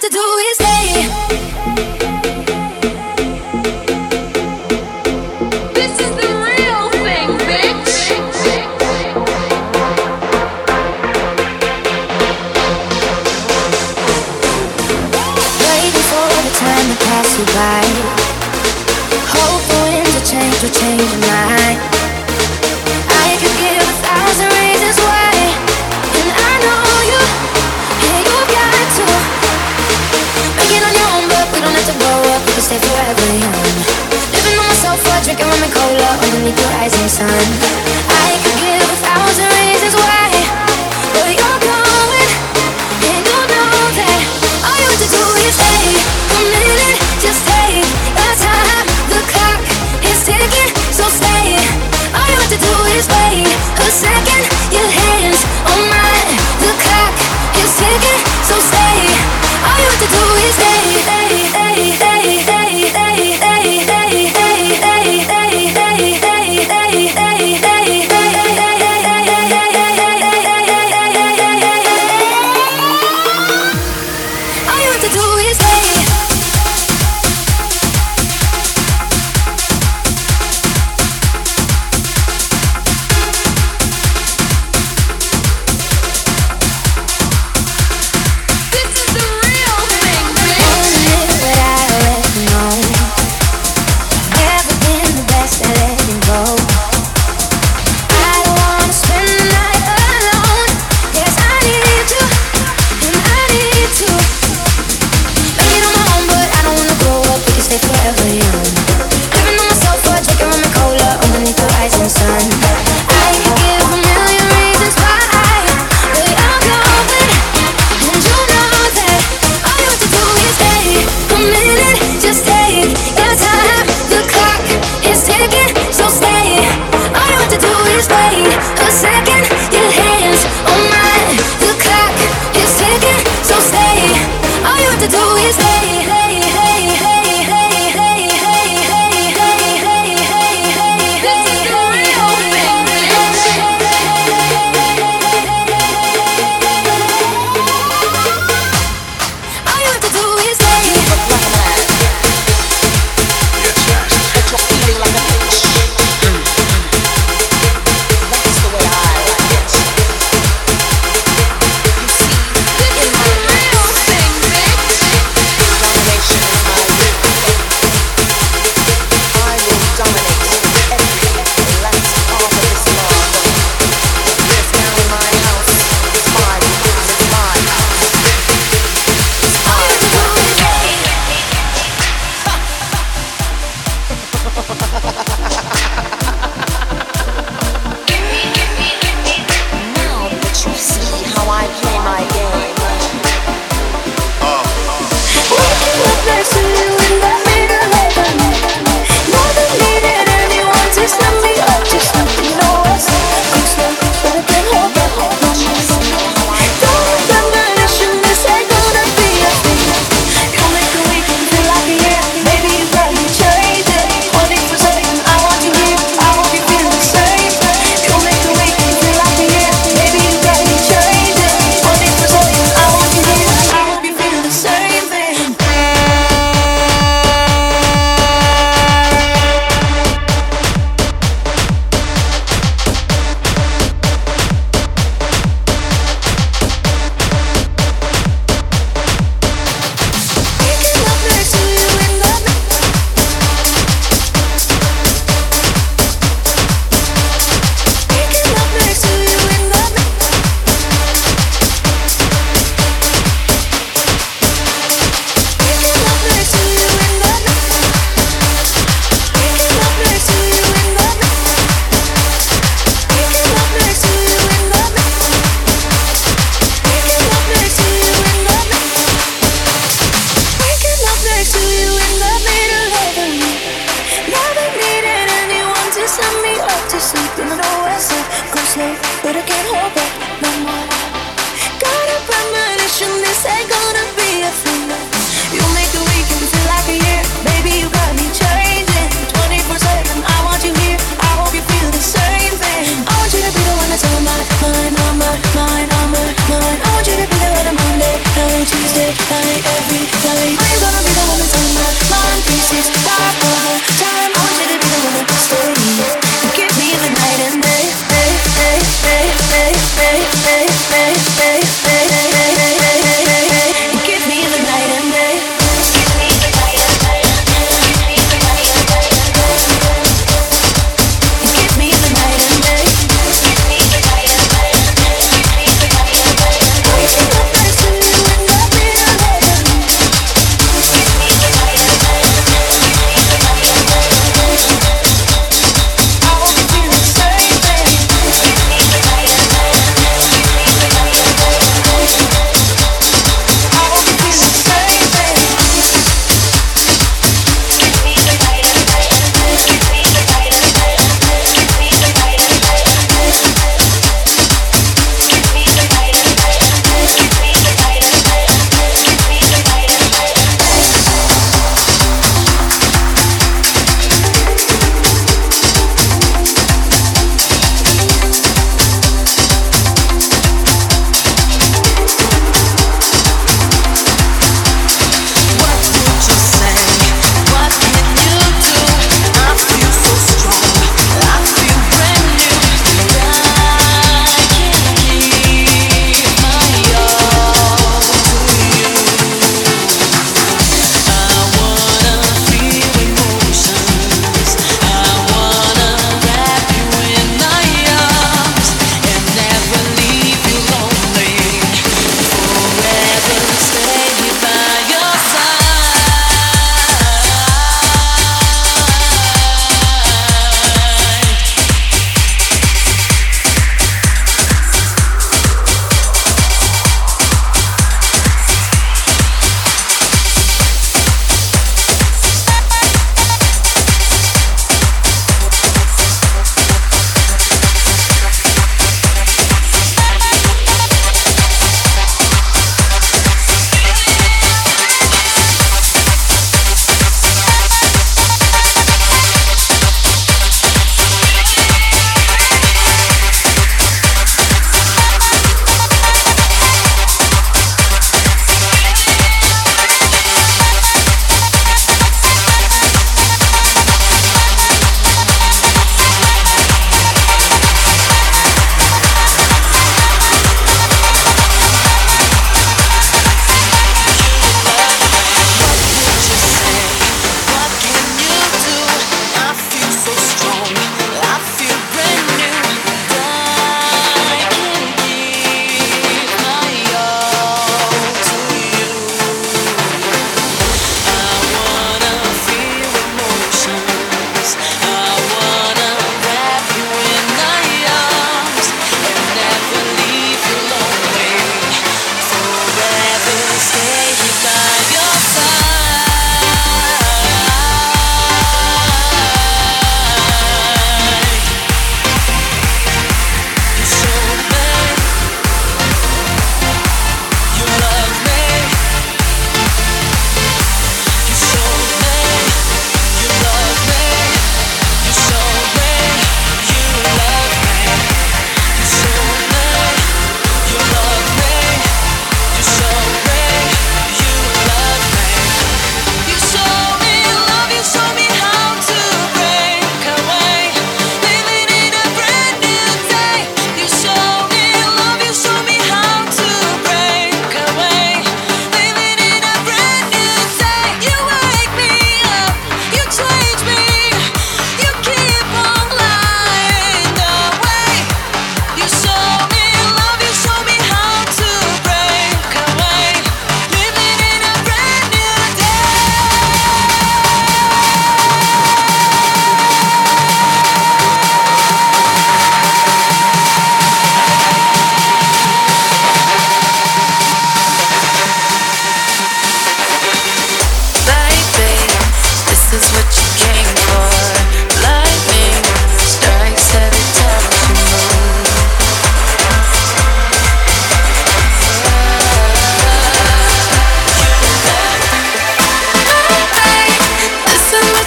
This is the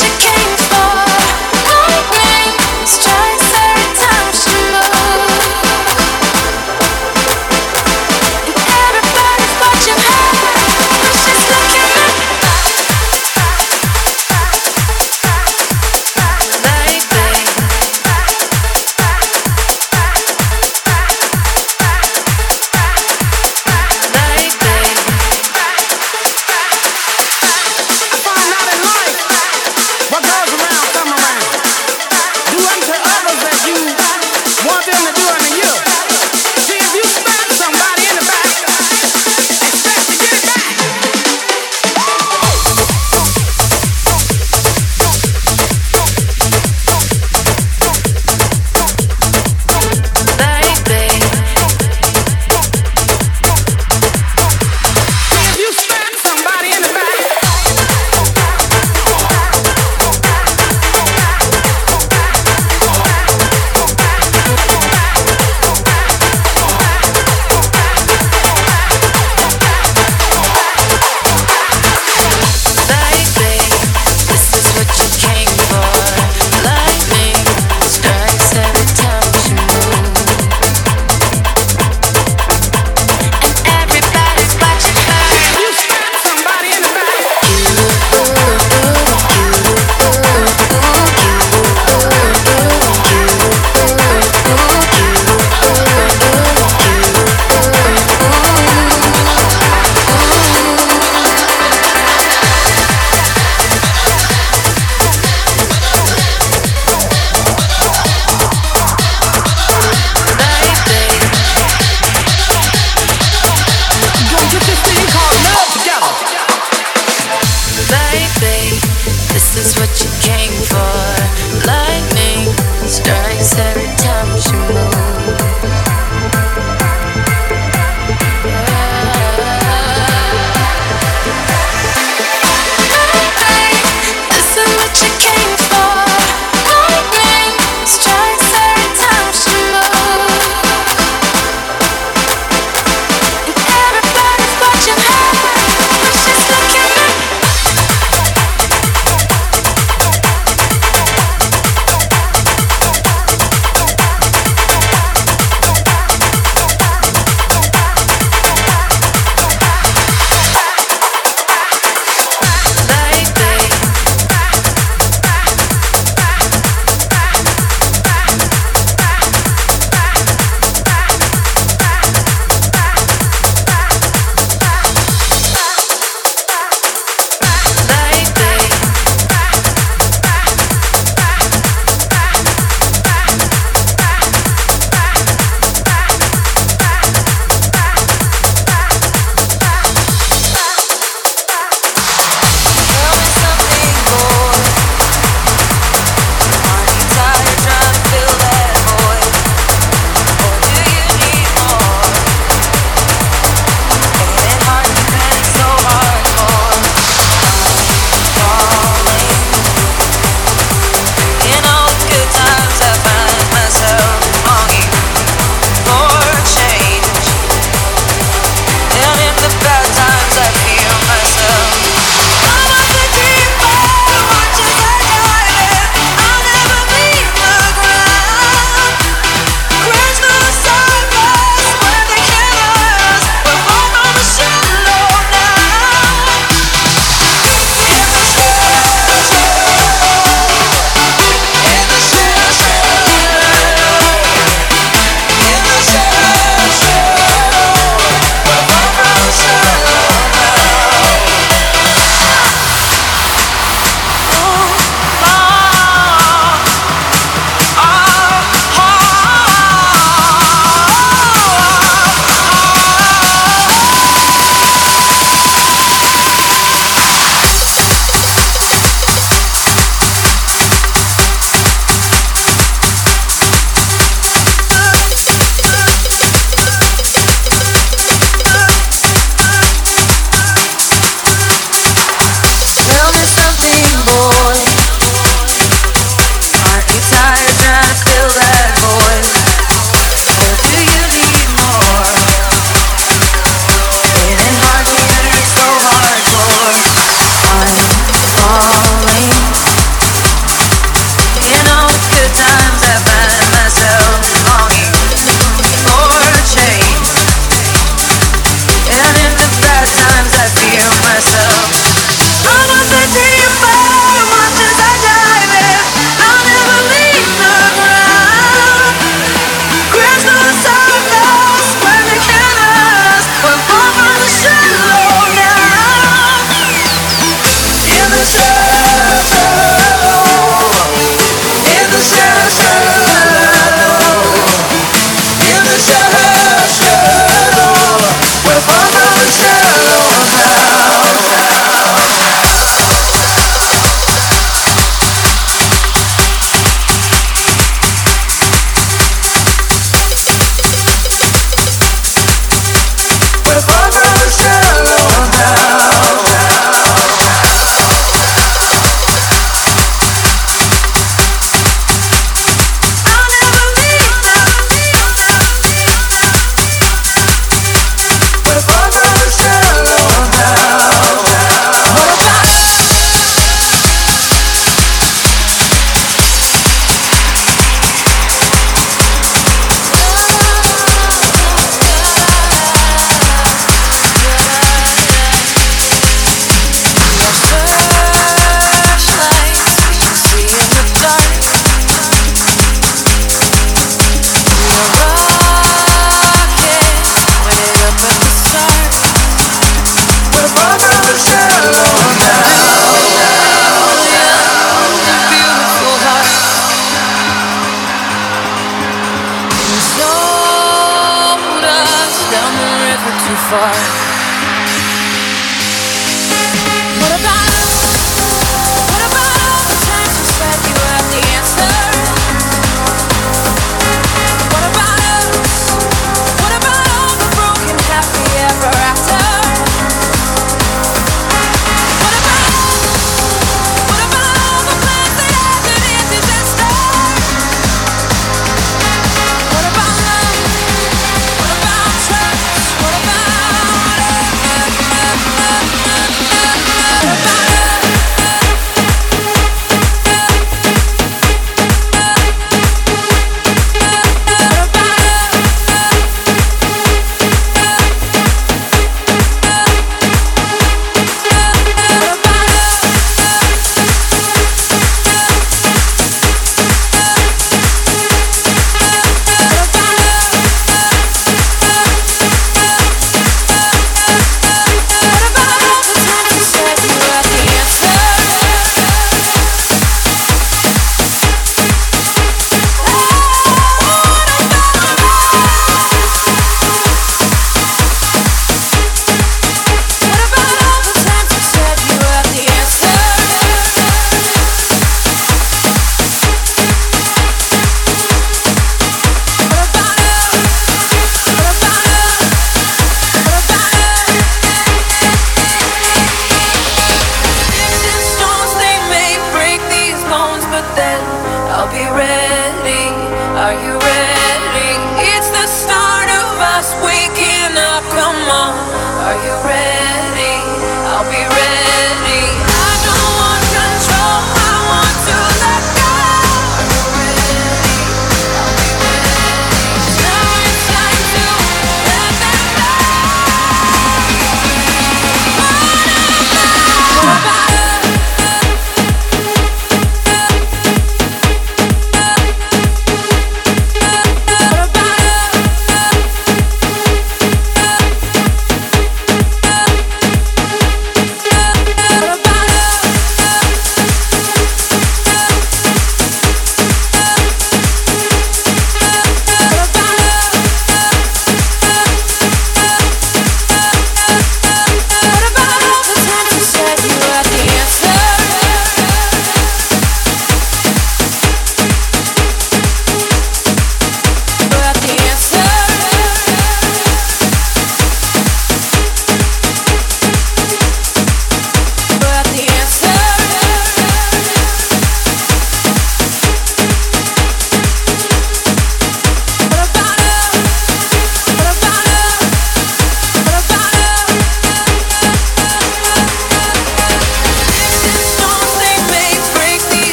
what you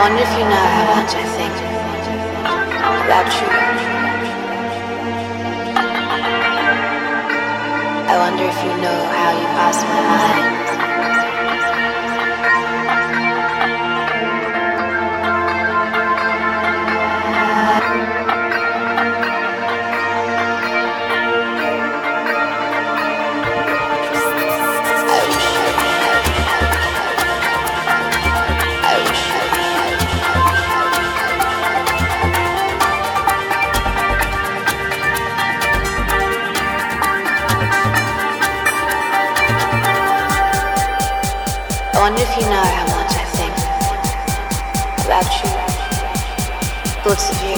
wonder if you know how much I think about you. I wonder if you know how you pass my mind. Wonder if you know how much I think about you. Thoughts of you.